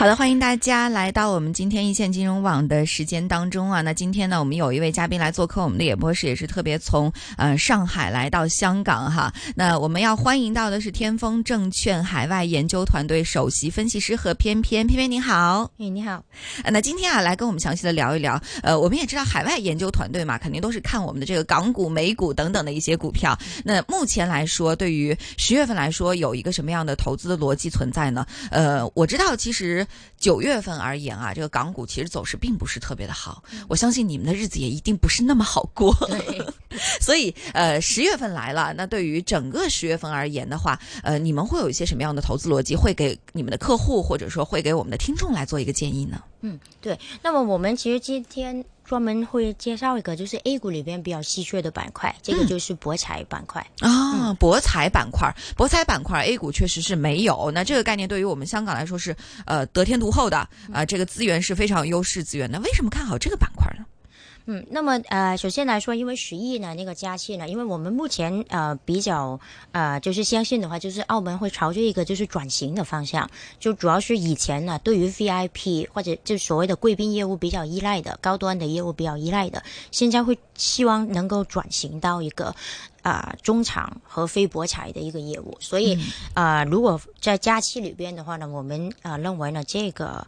好的，欢迎大家来到我们今天一线金融网的时间当中啊。那今天呢，我们有一位嘉宾来做客我们的演播室，也是特别从呃上海来到香港哈。那我们要欢迎到的是天风证券海外研究团队首席分析师何翩翩，翩翩你好。哎，你好。呃那今天啊，来跟我们详细的聊一聊。呃，我们也知道海外研究团队嘛，肯定都是看我们的这个港股、美股等等的一些股票。那目前来说，对于十月份来说，有一个什么样的投资的逻辑存在呢？呃，我知道其实。九月份而言啊，这个港股其实走势并不是特别的好，我相信你们的日子也一定不是那么好过。所以呃，十月份来了，那对于整个十月份而言的话，呃，你们会有一些什么样的投资逻辑，会给你们的客户或者说会给我们的听众来做一个建议呢？嗯，对。那么我们其实今天专门会介绍一个，就是 A 股里边比较稀缺的板块，这个就是博彩板块啊。博彩板块，博彩板块 A 股确实是没有。那这个概念对于我们香港来说是呃得天独厚的啊，这个资源是非常有优势资源那。为什么看好这个板块呢？嗯，那么呃，首先来说，因为十亿呢那个加气呢，因为我们目前呃比较呃就是相信的话，就是澳门会朝着一个就是转型的方向，就主要是以前呢对于 VIP 或者就所谓的贵宾业务比较依赖的高端的业务比较依赖的，现在会希望能够转型到一个啊中场和非博彩的一个业务，所以啊如果在假期里边的话呢，我们啊认为呢这个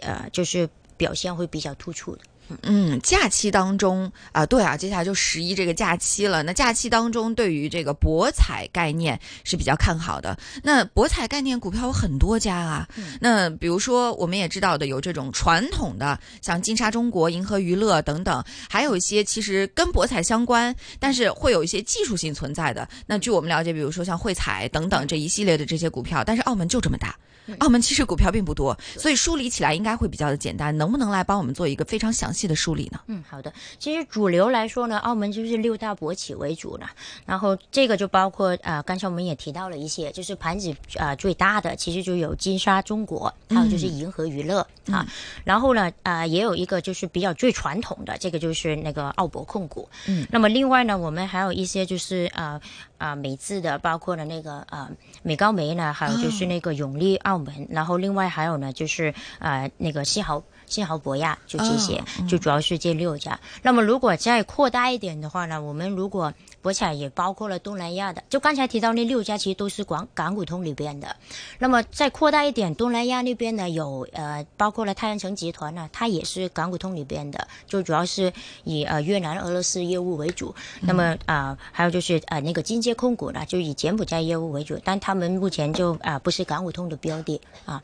呃就是表现会比较突出的。嗯，假期当中啊，对啊，接下来就十一这个假期了。那假期当中，对于这个博彩概念是比较看好的。那博彩概念股票有很多家啊。那比如说，我们也知道的有这种传统的，像金沙中国、银河娱乐等等，还有一些其实跟博彩相关，但是会有一些技术性存在的。那据我们了解，比如说像汇彩等等这一系列的这些股票，但是澳门就这么大。澳门其实股票并不多，所以梳理起来应该会比较的简单。能不能来帮我们做一个非常详细的梳理呢？嗯，好的。其实主流来说呢，澳门就是六大国企为主呢。然后这个就包括呃，刚才我们也提到了一些，就是盘子啊最大的，其实就有金沙中国，还有就是银河娱乐啊。然后呢呃，也有一个就是比较最传统的，这个就是那个澳博控股。嗯。那么另外呢，我们还有一些就是啊啊美资的，包括了那个啊美高梅呢，还有就是那个永利澳门，然后另外还有呢就是啊那个西豪。新豪博亚就这些，就主要是这六家。那么如果再扩大一点的话呢，我们如果博彩也包括了东南亚的，就刚才提到那六家其实都是广港股通里边的。那么再扩大一点，东南亚那边呢有呃包括了太阳城集团呢，它也是港股通里边的，就主要是以呃越南、俄罗斯业务为主。那么啊还有就是呃那个金街控股呢，就以柬埔寨业务为主，但他们目前就啊不是港股通的标的啊。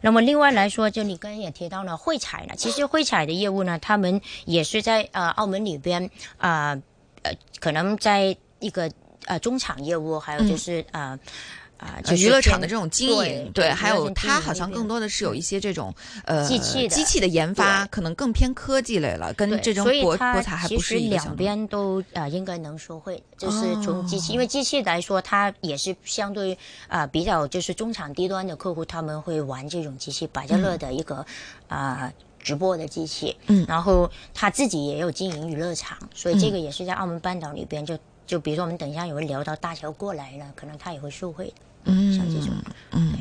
那么另外来说，就你刚才也提到了汇彩。彩呢？其实汇彩的业务呢，他们也是在呃澳门里边啊呃，可能在一个呃中场业务，还有就是呃啊，就娱乐场的这种经营，对，还有它好像更多的是有一些这种呃机器的机器的研发，可能更偏科技类了，跟这种博博彩还不是一个两边都啊应该能说会，就是从机器，因为机器来说，它也是相对啊比较就是中产低端的客户，他们会玩这种机器，百家乐的一个啊。直播的机器，嗯，然后他自己也有经营娱乐场，所以这个也是在澳门半岛里边，就就比如说我们等一下也会聊到大桥过来了，可能他也会受惠的，嗯，像这种，嗯。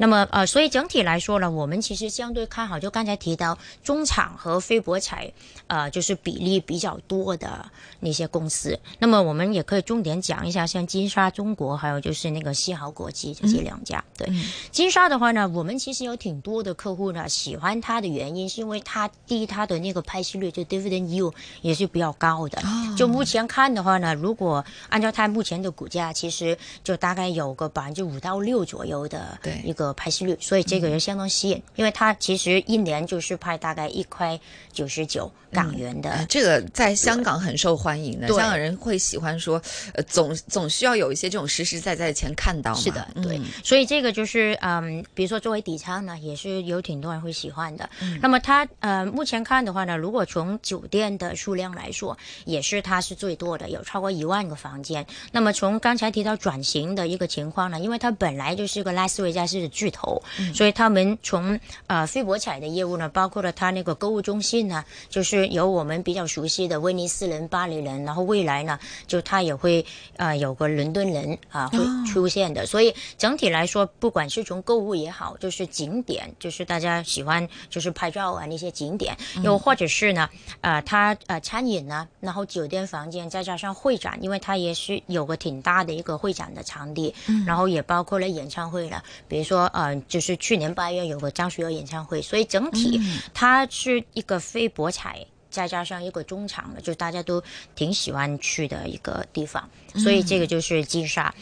那么呃，所以整体来说呢，我们其实相对看好，就刚才提到中场和非博彩，呃，就是比例比较多的那些公司。那么我们也可以重点讲一下，像金沙中国，还有就是那个西豪国际这些两家。对，金沙的话呢，我们其实有挺多的客户呢喜欢它的原因，是因为它第一，它的那个派息率就 dividend yield 也是比较高的。就目前看的话呢，如果按照它目前的股价，其实就大概有个百分之五到六左右的一个。个拍戏率，所以这个也相当吸引，因为他其实一年就是拍大概一块九十九港元的。呃这个在香港很受欢迎的，香港人会喜欢说，呃，总总需要有一些这种实实在在的钱看到嘛。是的，对，嗯所以这个就是嗯，比如说作为底仓呢，也是有挺多人会喜欢的。嗯那么它呃，目前看的话呢，如果从酒店的数量来说，也是它是最多的，有超过一万个房间。那么从刚才提到转型的一个情况呢，因为它本来就是个拉斯维加斯的巨头，嗯。所以他们从呃非博彩的业务呢，包括了他那个购物中心呢，就是有我们比较熟悉的威尼斯人、巴黎人，然后未来呢，就他也会呃有个伦敦人啊、会出现的。所以整体来说，不管是从购物也好，就是景点，就是大家喜欢就是拍照啊那些景点，又或者是呢，呃，他呃餐饮呢，然后酒店房间，再加上会展，因为他也是有个挺大的一个会展的场地，然后也包括了演唱会了，比如说呃，就是去年八月有个张学友演唱会，所以整体它是一个非博彩。再加上一个中场的，就大家都挺喜欢去的一个地方，所以这个就是金沙。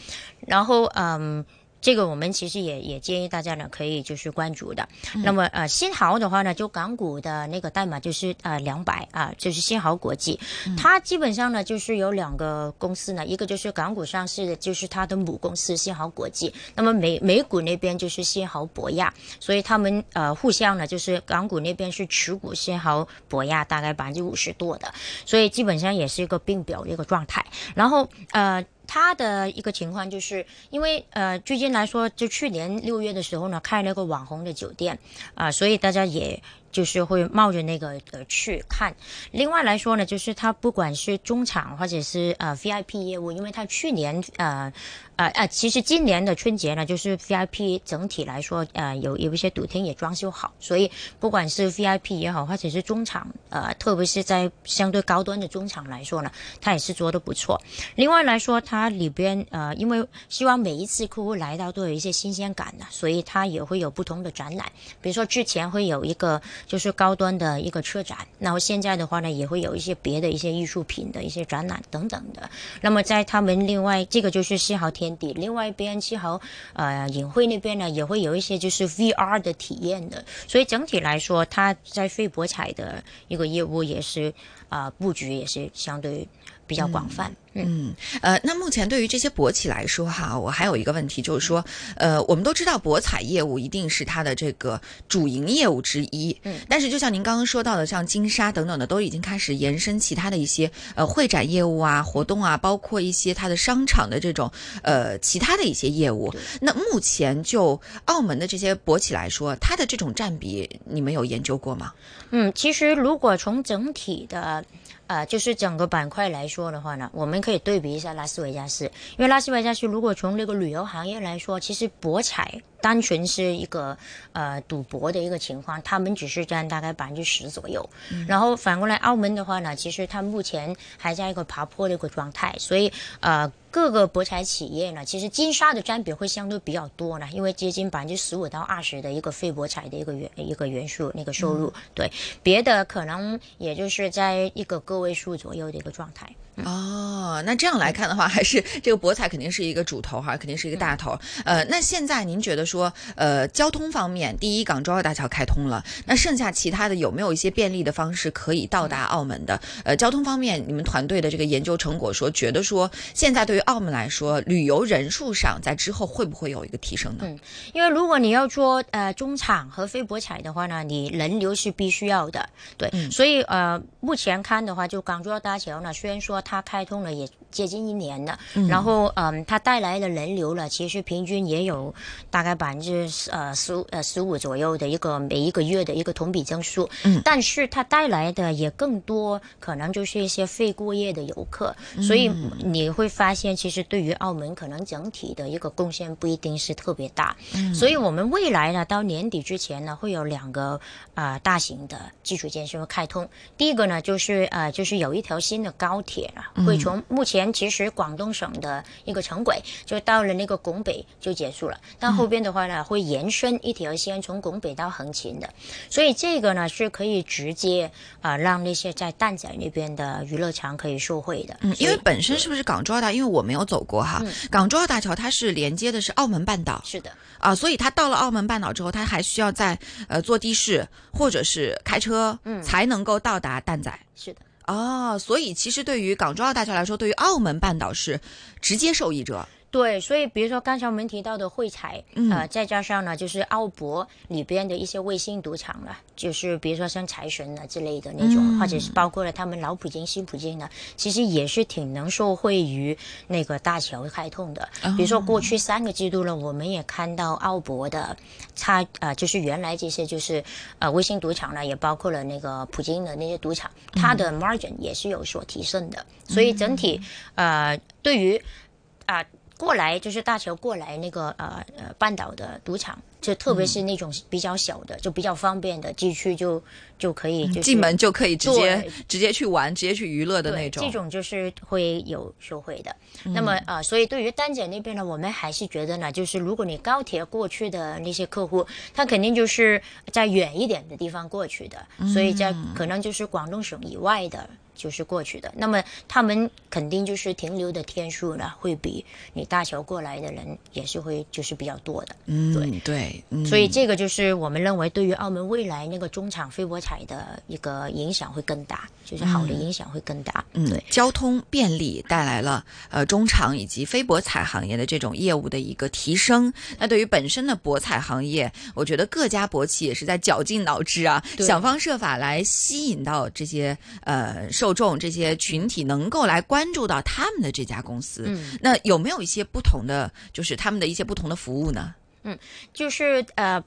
然后嗯，这个我们其实也也建议大家呢可以就是关注的。那么呃，新豪的话呢，就港股的那个代码就是呃两百啊，就是新豪国际，它基本上呢就是有两个公司呢，一个就是港股上市的，就是它的母公司新豪国际，那么美美股那边就是新豪博亚，所以他们呃互相呢就是港股那边是持股新豪博亚大概百分之五十多的，所以基本上也是一个并表的一个状态。然后呃。他的一个情况就是，因为呃，最近来说，就去年六月的时候呢，开了个网红的酒店啊、所以大家也就是会冒着那个呃去看。另外来说呢，就是它不管是中场或者是呃 VIP 业务，因为它去年呃呃呃，其实今年的春节呢，就是 VIP 整体来说呃有有一些赌厅也装修好，所以不管是 VIP 也好，或者是中场呃，特别是在相对高端的中场来说呢，它也是做得不错。另外来说，它里边呃，因为希望每一次客户来到都有一些新鲜感的，所以它也会有不同的展览。比如说之前会有一个就是高端的一个车展，然后现在的话呢，也会有一些别的一些艺术品的一些展览等等的。那么在他们另外这个就是西豪天地，另外一边西豪呃影会那边呢，也会有一些就是 VR 的体验的。所以整体来说，他在费博彩的一个业务也是啊、布局也是相对比较广泛。嗯呃，那目前对于这些博企来说哈，我还有一个问题就是说，呃，我们都知道博彩业务一定是它的这个主营业务之一，嗯，但是就像您刚刚说到的，像金沙等等的，都已经开始延伸其他的一些呃会展业务啊、活动啊，包括一些它的商场的这种呃其他的一些业务。那目前就澳门的这些博企来说，它的这种占比，你们有研究过吗？嗯，其实如果从整体的。呃，就是整个板块来说的话呢，我们可以对比一下拉斯维加斯，因为拉斯维加斯如果从这个旅游行业来说，其实博彩单纯是一个呃赌博的一个情况，他们只是占大概百分之十左右。然后反过来澳门的话呢，其实它目前还在一个爬坡的一个状态，所以呃。各个博彩企业呢，其实金沙的占比会相对比较多呢，因为接近百分之十五到二十的一个非博彩的一个元一个元素那个收入，对，别的可能也就是在一个个位数左右的一个状态。哦，那这样来看的话，还是这个博彩肯定是一个主头哈，肯定是一个大头。呃，那现在您觉得说，呃，交通方面，第一港珠澳大桥开通了，那剩下其他的有没有一些便利的方式可以到达澳门的？呃，交通方面，你们团队的这个研究成果说，觉得说现在对于澳门来说，旅游人数上在之后会不会有一个提升呢？嗯因为如果你要做呃中场和非博彩的话呢，你人流是必须要的，对，所以呃目前看的话，就港珠澳大桥呢，虽然说它开通了也接近一年了，然后嗯、它带来的人流了，其实平均也有大概百分之呃十五呃十五左右的一个每一个月的一个同比增速，嗯。但是它带来的也更多可能就是一些非过夜的游客，所以你会发现其实对于澳门可能整体的一个贡献不一定是特别大，所以我们未来呢到年底之前呢会有两个啊、呃大型的基础建设开通，第一个呢就是呃就是有一条新的高铁，会从目前其实广东省的一个城轨就到了那个拱北就结束了，但后边的话呢会延伸一条线从拱北到横琴的，所以这个呢是可以直接啊、让那些在蛋仔那边的娱乐场可以受惠的，嗯，因为本身是不是港珠澳大，因为我没有走过哈，嗯港珠澳大桥它是连接的是澳门半岛是的，啊，所以它到了澳门半岛之后，它还需要在呃坐的士或者是开车，嗯才能够到达蛋仔。是的。哦，所以其实对于港珠澳大桥来说，对于澳门半岛是直接受益者。对，所以比如说刚才我们提到的汇彩，嗯。呃，再加上呢，就是澳博里边的一些卫星赌场了，就是比如说像财神啊之类的那种，嗯或者是包括了他们老普京、新普京呢，其实也是挺能受惠于那个大桥开通的。哦。比如说过去三个季度呢，我们也看到澳博的差呃，就是原来这些就是呃卫星赌场呢，也包括了那个普京的那些赌场，它的 margin 也是有所提升的，所以整体呃对于啊、过来就是大桥过来那个呃呃半岛的赌场，就特别是那种比较小的，就比较方便的进去就就可以就是进门就可以直接直接去玩，直接去娱乐的那种。这种就是会有收费的。嗯那么啊、呃所以对于丹姐那边呢，我们还是觉得呢，就是如果你高铁过去的那些客户，他肯定就是在远一点的地方过去的，所以在嗯可能就是广东省以外的。就是过去的，那么他们肯定就是停留的天数呢，会比你大桥过来的人也是会就是比较多的。嗯，对对，嗯所以这个就是我们认为对于澳门未来那个中场飞博彩的一个影响会更大，就是好的影响会更大。嗯对，，交通便利带来了呃中场以及非博彩行业的这种业务的一个提升。那对于本身的博彩行业，我觉得各家博企也是在绞尽脑汁啊，想方设法来吸引到这些呃受众、这些群体，能够来关注到他们的这家公司。嗯，那有没有一些不同的，就是他们的一些不同的服务呢？嗯就是呃，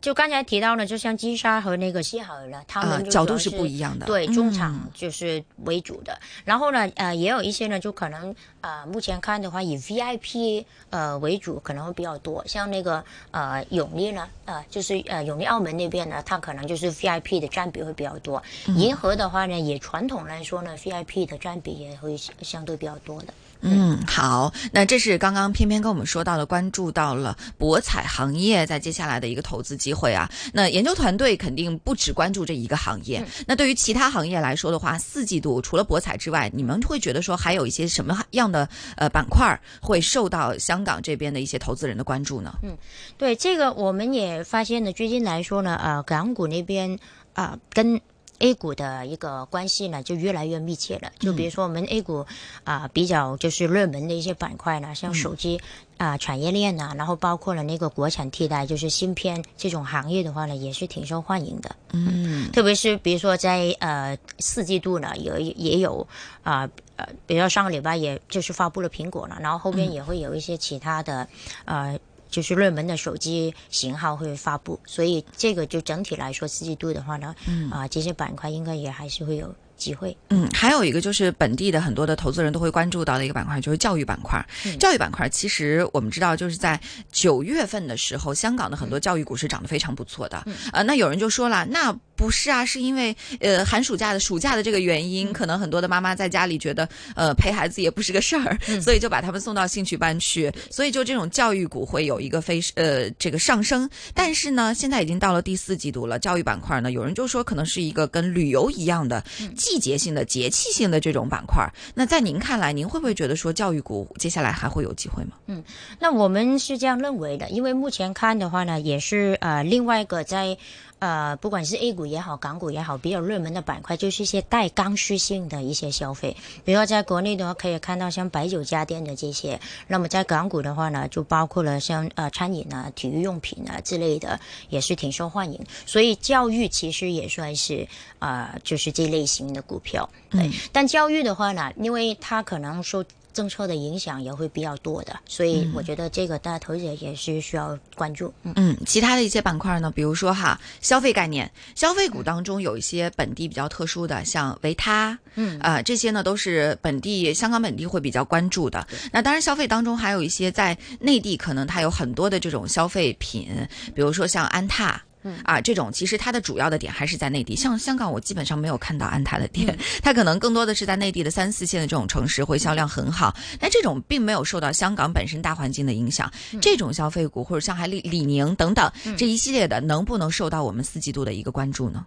就刚才提到呢，就像金沙和那个西海呢，他啊、们就角度是不一样的。对，嗯中场就是为主的。然后呢，呃，也有一些呢，就可能呃，目前看的话，以 VIP 呃为主，可能会比较多。像那个呃永利呢，呃，就是呃永利澳门那边呢，它可能就是 VIP 的占比会比较多。嗯银河的话呢，也传统来说呢，VIP 的占比也会相对比较多的。嗯，好，那这是刚刚偏偏跟我们说到了，关注到了博彩行业在接下来的一个投资机会啊。那研究团队肯定不只关注这一个行业，那对于其他行业来说的话，四季度除了博彩之外，你们会觉得说还有一些什么样的呃板块儿会受到香港这边的一些投资人的关注呢？嗯对这个，我们也发现呢，最近来说呢，呃，港股那边啊、呃跟 A 股的一个关系呢，就越来越密切了。就比如说我们 A 股啊、比较就是热门的一些板块呢，像手机啊、产业链呐、然后包括了那个国产替代，就是芯片这种行业的话呢，也是挺受欢迎的。嗯特别是比如说在呃四季度呢，也也有啊呃比如说上个礼拜也就是发布了苹果了，然后后边也会有一些其他的、呃。就是热门的手机型号会发布，所以这个就整体来说，四季度的话呢，啊、这些板块应该也还是会有机会。嗯，还有一个就是本地的很多的投资人都会关注到的一个板块，就是教育板块。嗯教育板块其实我们知道，就是在九月份的时候，香港的很多教育股是涨得非常不错的。嗯呃，那有人就说了，那不是啊，是因为呃寒暑假的暑假的这个原因，可能很多的妈妈在家里觉得呃陪孩子也不是个事儿，所以就把他们送到兴趣班去，所以就这种教育股会有一个非呃这个上升。但是呢，现在已经到了第四季度了，教育板块呢，有人就说可能是一个跟旅游一样的季节性的、节气性的这种板块。那在您看来，您会不会觉得说教育股接下来还会有机会吗？嗯那我们是这样认为的，因为目前看的话呢，也是呃另外一个在呃不管是 A 股也好，港股也好，比较热门的板块，就是一些带刚需性的一些消费。比如说在国内的话，可以看到像白酒家电的这些；那么在港股的话呢，就包括了像呃餐饮啊、体育用品啊之类的，也是挺受欢迎。所以教育其实也算是呃就是这类型的股票。对，但教育的话呢，因为它可能受政策的影响也会比较多的，所以我觉得这个大家投资者也是需要关注。嗯，嗯，其他的一些板块呢，比如说哈，消费概念，消费股当中有一些本地比较特殊的，像维他，嗯啊、这些呢都是本地香港本地会比较关注的。那当然，消费当中还有一些在内地可能它有很多的这种消费品，比如说像安踏。啊，这种其实它的主要的点还是在内地。像香港，我基本上没有看到安踏的店，它可能更多的是在内地的三四线的这种城市会销量很好。但这种并没有受到香港本身大环境的影响。这种消费股或者像海李李宁等等这一系列的，能不能受到我们四季度的一个关注呢？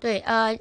对，呃，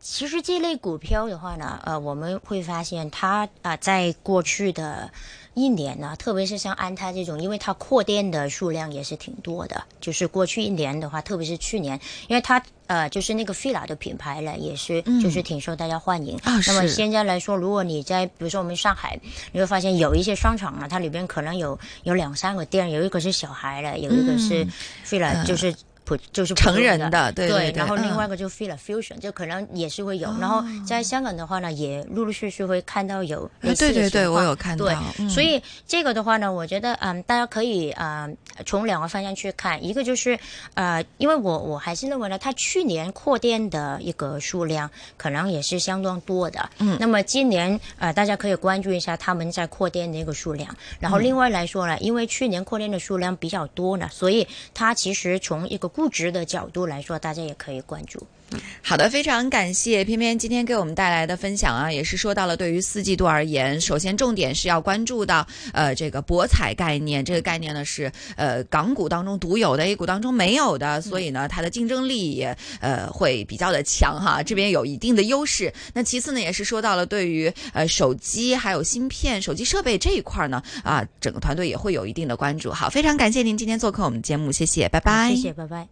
其实这类股票的话呢，呃，我们会发现它啊、在过去的一年呢，特别是像安踏这种，因为它扩店的数量也是挺多的，就是过去一年的话，特别是去年，因为它呃，就是那个 fila 的品牌呢，也是就是挺受大家欢迎。啊那么现在来说，如果你在比如说我们上海，你会发现有一些商场呢，它里边可能有有两三个店，有一个是小孩的，有一个是 fila，、就是。普就是成人的对对对然后另嗯外一个就 feel fusion，就可能也是会有。然后在香港的话呢，也陆陆续续会看到有类似的对对对我有看到对，嗯所以这个的话呢，我觉得嗯，大家可以呃从两个方向去看，一个就是呃，因为我我还是认为呢，它去年扩店的一个数量可能也是相当多的。嗯，那么今年呃，大家可以关注一下他们在扩店的一个数量。然后另外来说呢，因为去年扩店的数量比较多呢，所以它其实从一个估值的角度来说，大家也可以关注。好的，非常感谢偏偏今天给我们带来的分享啊，也是说到了对于四季度而言，首先重点是要关注到呃这个博彩概念，这个概念呢是呃港股当中独有的，A 股当中没有的，所以呢它的竞争力也呃会比较的强哈，这边有一定的优势。那其次呢也是说到了对于呃手机还有芯片、手机设备这一块呢啊，整个团队也会有一定的关注。好，非常感谢您今天做客我们节目，谢谢，拜拜。谢谢，拜拜。